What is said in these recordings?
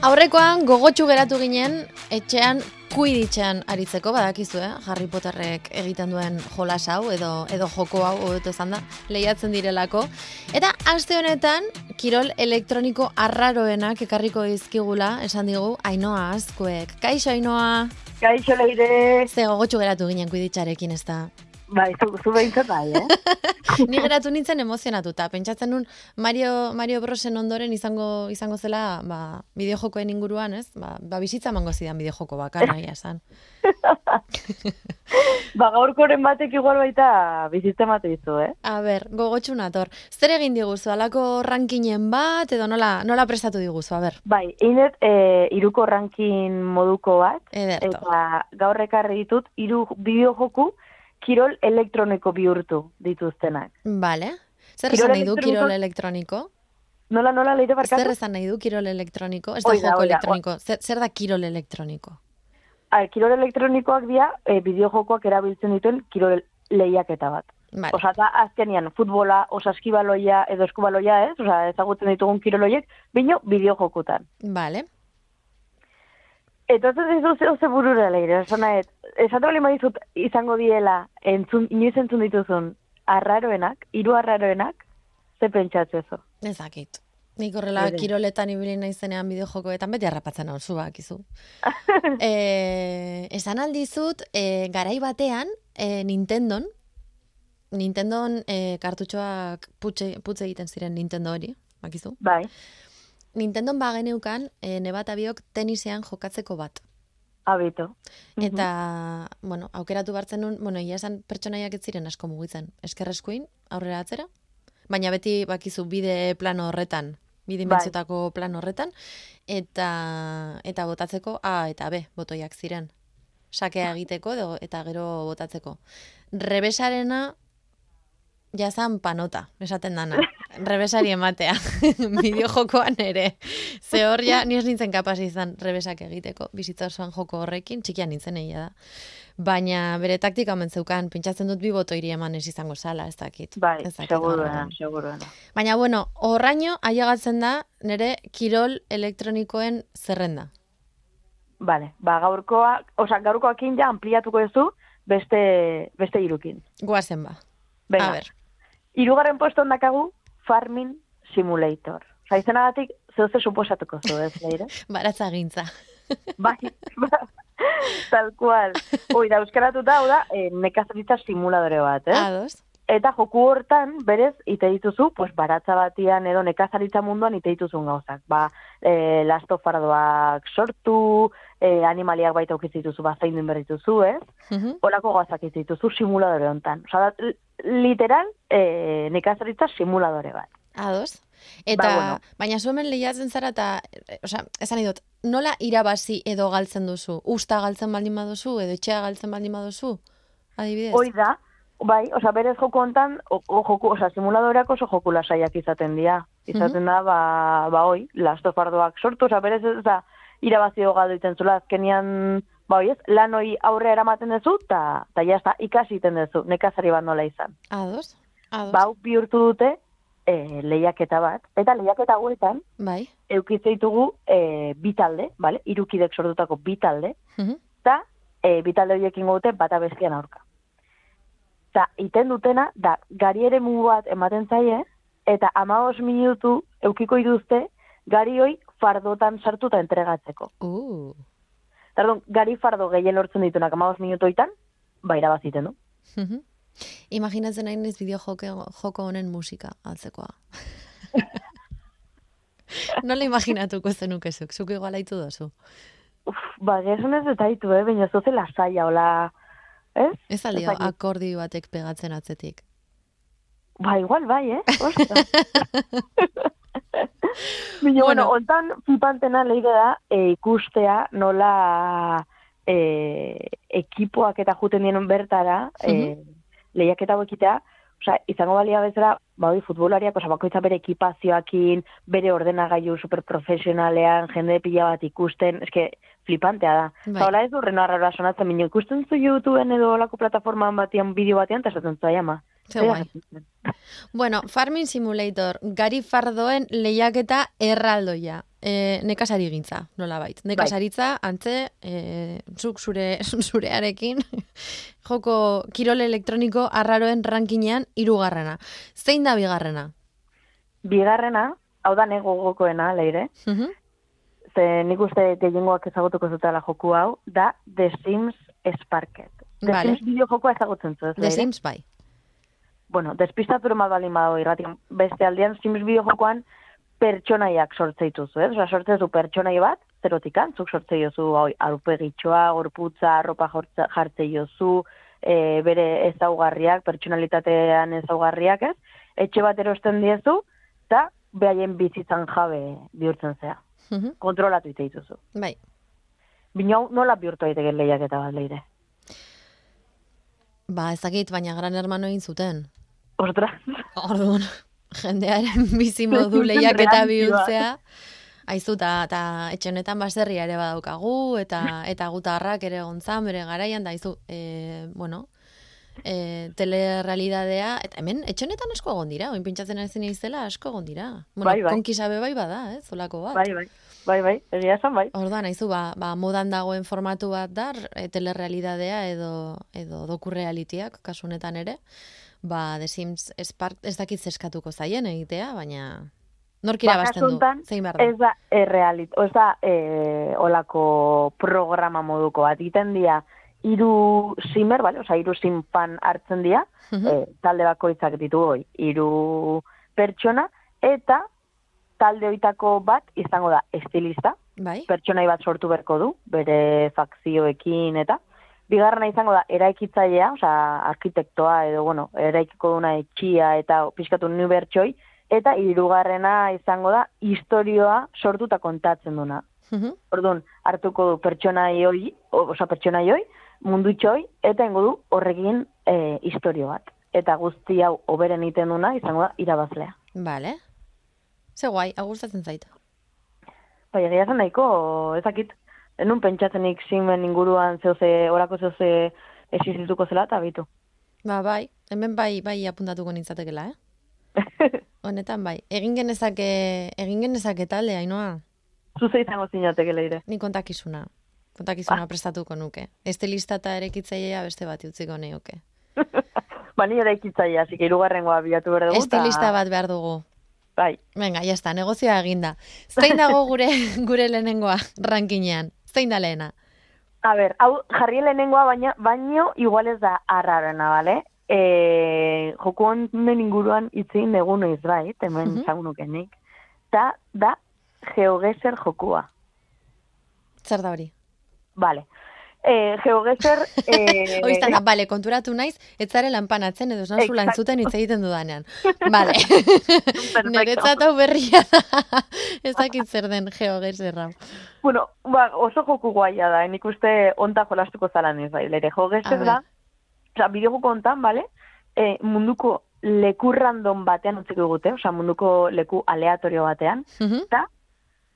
Aurrekoan gogotsu geratu ginen etxean kuiditxean aritzeko badakizu, eh? Harry Potterrek egiten duen jolas hau edo edo joko hau hobeto da, lehiatzen direlako. Eta aste honetan kirol elektroniko arraroenak ekarriko dizkigula, esan digu Ainoa Azkuek. Kaixo Ainoa. Kaixo leire. Ze gogotsu geratu ginen kuiditxarekin, ez da. Bai, zu, zu behintzat bai, eh? Ni geratu nintzen emozionatuta. Pentsatzen nun Mario, Mario Brosen ondoren izango izango zela ba, bideojokoen inguruan, ez? Ba, ba bizitza mango zidan bideojoko bakarra, ia esan. ba, gaurkoren batek igual baita bizitza mate dizu, eh? A ber, gogotxu nator. Zer egin diguzu, alako rankinen bat, edo nola, nola prestatu diguzu, a ber? Bai, inet, e, iruko rankin moduko bat. Ederto. Eta gaur ekarri ditut, iru bideojoku, kirol elektroniko bihurtu dituztenak. Vale. Zer esan nahi du kirol elektroniko? Nola, nola, leire barkatu? Zer esan nahi du kirol elektroniko? Ez da Hoi da, joko hoi da, elektroniko. Zer, zer da kirol elektroniko? A, kirol elektronikoak dira, e, bideojokoak erabiltzen dituen kirol lehiaketa bat. Vale. Osa, eta azkenian, futbola, osaskibaloia edo eskubaloia ez, osa, ezagutzen ditugun kiroloiek, bino bideojokutan. Vale. Eta ez ez oze, oze burura leire, esan nahet, esatu bali madizut izango diela, entzun, inoiz entzun dituzun, arraroenak, hiru arraroenak, ze pentsatzezo. Ez dakit. Nik horrela kiroletan ibili naizenean bideojokoetan beti harrapatzen hau zu bakizu. e, esan aldizut, e, garai batean, e, Nintendon, Nintendon e, kartutxoak putxe, putze egiten ziren Nintendo hori, bakizu. Bai, Nintendon bageneukan, e, nebata biok tenisean jokatzeko bat. Abito. Eta, bueno, aukeratu bartzen nun, bueno, ia esan pertsonaiak ez ziren asko mugitzen. Eskerreskuin, aurrera atzera. Baina beti bakizu bide plano horretan, bi dimentsiotako plano horretan, eta eta botatzeko A eta B botoiak ziren. Sakea egiteko edo, eta gero botatzeko. Rebesarena jazan panota, esaten dana. Rebesari ematea. Bideojokoan ere. Ze hor ja, ni ez nintzen kapaz izan rebesak egiteko. Bizitza osoan joko horrekin, txikian nintzen egia da. Baina bere taktika omen zeukan, pentsatzen dut bi botoiri eman ez izango zala, ez dakit. Bai, ez dakit seguruena, seguruena. Baina bueno, horraino ailegatzen da nire kirol elektronikoen zerrenda. Vale, ba, gaurkoa, osa, gaurkoakin ja ampliatuko duzu beste, beste irukin. Guazen ba. Venga, A ber, irugarren pueston dakagu Farming Simulator. Osa, izanagatik, zeuze suposatuko zu, ez, leire? baratza gintza. bai, ba, tal cual. Hoi, da, euskaratuta, hau da, e, nekazaritza simuladore bat, eh? Ados. Eta joku hortan, berez, ite dituzu, pues, baratza batian edo nekazaritza munduan ite dituzun gauzak. Ba, e, lastofardoak sortu, e, animaliak baita ukiz dituzu, ba, zein dituzu, ez? Mhm. Olako gauzak ez dituzu simuladore hontan. Osa, da, li- literal, e, nekazaritza simuladore bat. Ados. Eta, Ba, bueno. baina zuemen lehiatzen zara eta, e, osea, esan dut, nola irabazi edo galtzen duzu? Usta galtzen baldin baduzu edo etxea galtzen baldin baduzu? Adibidez? Hoi da, bai, osa, berez joku hontan, o, o, joku, osa, simuladoreak oso joku lasaiak izaten dira. Izaten da, ba, ba, hoi, lastofardoak sortu, osa, berez ez da, irabazio galdu iten zula, azkenian, ba, hoi ez, lan hoi aurre eramaten duzu, eta ta jazta, ikasi iten duzu, nekazari bat nola izan. Ados? Ados? Ba, bihurtu dute, e, lehiaketa bat, eta lehiaketa hauetan, Bai. eukitze ditugu e, bi talde, bale? Irukidek sortutako bi talde, Mhm. eta e, bi talde horiekin dute bata bestian aurka. Eta iten dutena, da, gari ere bat ematen zaie, eta amabos minutu eukiko iduzte, gari hoi fardotan sartuta entregatzeko. Uh. Tardun, gari fardo gehien lortzen ditunak amabos minutoitan, ba irabaziten du. Mhm. Imaginatzen nahi naiz bideo joko, joko honen musika altzekoa. Nola imaginatuko zenukezuk? Zuk igual haitu dozu. Uf, ba, gezun ez eta ditu, eh? baina zoze lasaia, hola, ez? Ez aldio, dakit. akordi batek pegatzen atzetik. Ba, igual bai, eh? Baina, Bueno. bueno, ontan flipantena leire da e, ikustea nola e, ekipoak eta juten dien bertara e, lehiaketa ekitea, Osa, izango balia bezala, ba, hori futbolariak, osa, bakoitza bere ekipazioakin, bere ordenagailu superprofesionalean, jende pila bat ikusten, eske, flipantea da. Bai. Hola ez du rena sonatzen, minio ikusten zu YouTubeen edo olako plataformaan batian, bideo batean, eta esaten zu ama. Ze guai. Bueno, Farming Simulator, gari fardoen lehiaketa erraldoia. E, nekasari gintza, nola bait. Nekasaritza, bai. antze, e, zuk zure, zurearekin, joko kirol elektroniko arraroen rankinean irugarrena. Zein da bigarrena? Bigarrena, hau da nego gokoena, leire. Uh Ze nik uste gehiengoak ezagutuko zutela joku hau, da The Sims Sparket. The vale. Sims bideo jokoa ezagutzen zu, The Sims bai. Bueno, despistatu mal balin badago irratian. Beste aldean Sims bideo jokoan, pertsonaiak sortzeitu zu, ez? Osa, sortzezu pertsonai bat, zerotikan, zuk sortzei jozu arupegitxoa, gorputza, arropa jartzei jozu, e, bere ezaugarriak, pertsonalitatean ezaugarriak, ez? Etxe bat erosten diezu, eta behaien bizitzan jabe bihurtzen zea. Mm Kontrolatu ite dituzu. Bai. Bino, nola bihurtu aiteken lehiak eta bat leire? Ba, ezakit, baina gran hermano egin zuten. Ostras. Orduan jendearen bizi modu lehiak eta bihurtzea. Aizu, eta etxenetan baserria ere badaukagu, eta eta gutarrak ere gontzan, bere garaian, da aizu, e, bueno, e, telerealidadea, eta hemen, etxenetan asko egon dira, oin pintxatzen ezin izela asko egon dira. Bueno, bai, bai. konkisabe bai bada, eh, zolako bat. Bai, bai. Bai, bai, egia esan, bai. Orduan, aizu, ba, ba, modan dagoen formatu bat dar, e, telerealidadea edo, edo dokurrealitiak, kasunetan ere ba, The Sims Spark ez dakit zeskatuko zaien egitea, baina nork irabazten du, zein behar da? Ez da, errealit, ez da, e, olako programa moduko bat, iten dia, iru simer, bale? Osa, iru simpan hartzen dira, uh talde bakoitzak ditu hoi, iru pertsona, eta talde hoitako bat izango da estilista, bai. pertsonai bat sortu berko du, bere fakzioekin eta, Bigarrena izango da, eraikitzailea, osea, arkitektoa edo, bueno, eraikiko duna etxia eta pixkatu nu bertxoi, eta hirugarrena izango da, historioa sortuta kontatzen duna. Mm Orduan, hartuko du pertsonai hoi, osea, pertsonai hoi, mundu txoi, eta ingo du horrekin e, historio bat. Eta guzti hau oberen iten duna, izango da, irabazlea. Bale. Ze guai, agustatzen zaita. Bai, egia zen nahiko, ezakit, enun pentsatzenik zimen inguruan zehose, orako zehose existituko zela, eta bitu. Ba, bai, hemen bai, bai apuntatuko nintzatekela, eh? Honetan, bai. Egin genezake, egin genezake talde, hainoa? Zuze izango zinateke leire. Ni kontakizuna. Kontakizuna ba. prestatuko nuke. Estelista eta erekitzailea beste bat utziko neoke. ba, ni erekitzailea, zik irugarrengoa bilatu behar dugu. Estelista bat behar dugu. Bai. Venga, ya está, negozioa eginda. Zein dago gure gure lehenengoa rankinean? Zein da lehena? A ber, hau jarri lehenengoa baina, baino igual ez da arrarena, bale? E, joku honen inguruan itzein dugu noiz bai, hemen uh -huh. Ta, da, geogeser jokua. Zer da hori? Vale eh, geogezer... Eh, Oiztan, bale, konturatu naiz, ez zare lanpanatzen edo zan zulan zuten hitz egiten dudanean. Bale, niretzat hau berria da, ez dakit zer den geogezer hau. Bueno, ba, oso joku guaia da, nik uste onta jolastuko zalan ez bai, lere geogezer da, oza, bideo ontan, bale, e, munduko leku random batean utziko gute, oza, munduko leku aleatorio batean, eta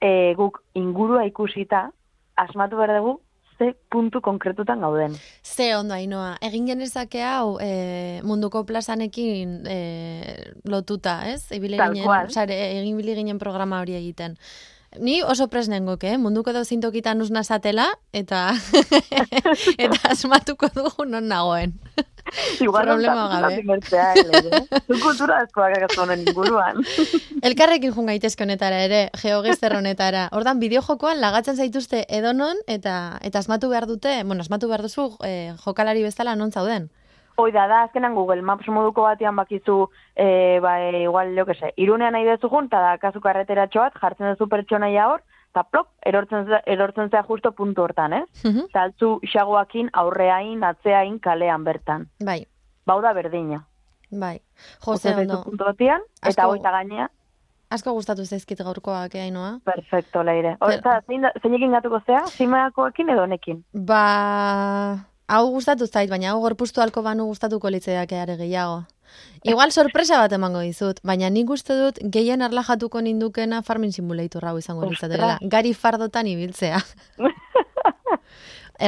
e, guk ingurua ikusita, asmatu behar dugu, ze puntu konkretutan gauden. Ze ondo hainoa, egin genezake hau e, munduko plazanekin e, lotuta, ez? Ibile ginen, sare, egin bili ginen programa hori egiten. Ni oso presnengoke, eh? munduko edo zintokitan usna zatela, eta, eta asmatuko dugu non nagoen. Igual problema gabe. Zu kultura askoak agazonen inguruan. Elkarrekin jun gaitezke honetara ere, geogezer honetara. Hordan, bideojokoan lagatzen zaituzte edonon, eta eta asmatu behar dute, bueno, asmatu behar duzu eh, jokalari bezala non zauden. Hoi da, da, azkenan Google Maps moduko batean bakizu, e, ba, igual, jo que se, irunean nahi dezu jun, eta da, kasu karretera txoat, jartzen duzu pertsonaia hor, eta plop, erortzen, erortzen zea justo puntu hortan, ez? Eh? Mm -hmm. xagoakin aurreain, atzeain, kalean bertan. Bai. Bau da berdina. Bai. Jose, ondo. Puntu batean, eta Asko... goita gainea. Asko gustatu zaizkit gaurkoak eainoa. Perfecto, leire. Horta, zein, ekin gatuko zea? Zimeakoekin edo nekin? Ba... Hau gustatu zait, baina hau gorpustu alko banu gustatuko litzeak ere gehiago. Igual sorpresa bat emango dizut, baina nik uste dut gehien arlajatuko nindukena Farming Simulator hau izango litzatela. Gari fardotan ibiltzea.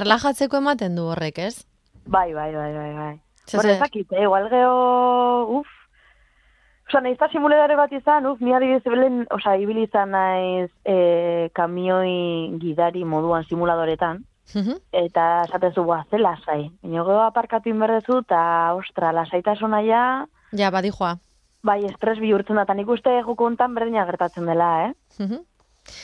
Erlajatzeko ematen du horrek, ez? Bai, bai, bai, bai, bai. Zese... Horrezakit, eh, igual geho, uf, Osa, nahiz eta simuladore bat izan, uf, ni adibidez belen, osa, ibili izan naiz e, kamioi gidari moduan simuladoretan, Mhm. eta esaten zu, boa, ze lasai. Gero aparkatu inberdezu, eta, ostra, lasaitasuna ja, Ja, badijoa. bai, estres bihurtzen da, eta nik uste jukuntan berdina gertatzen dela, eh? Mhm.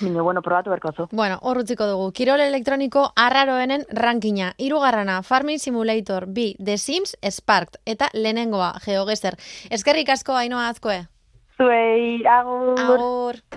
Baina, bueno, probatu berko zu. Bueno, hor utziko dugu. Kirol elektroniko arraroenen rankina. Irugarrana, Farming Simulator, bi, The Sims, Sparked, eta lehenengoa, GeoGeser. Eskerrik asko, hainoa azkoe. Zuei, agur! Agur!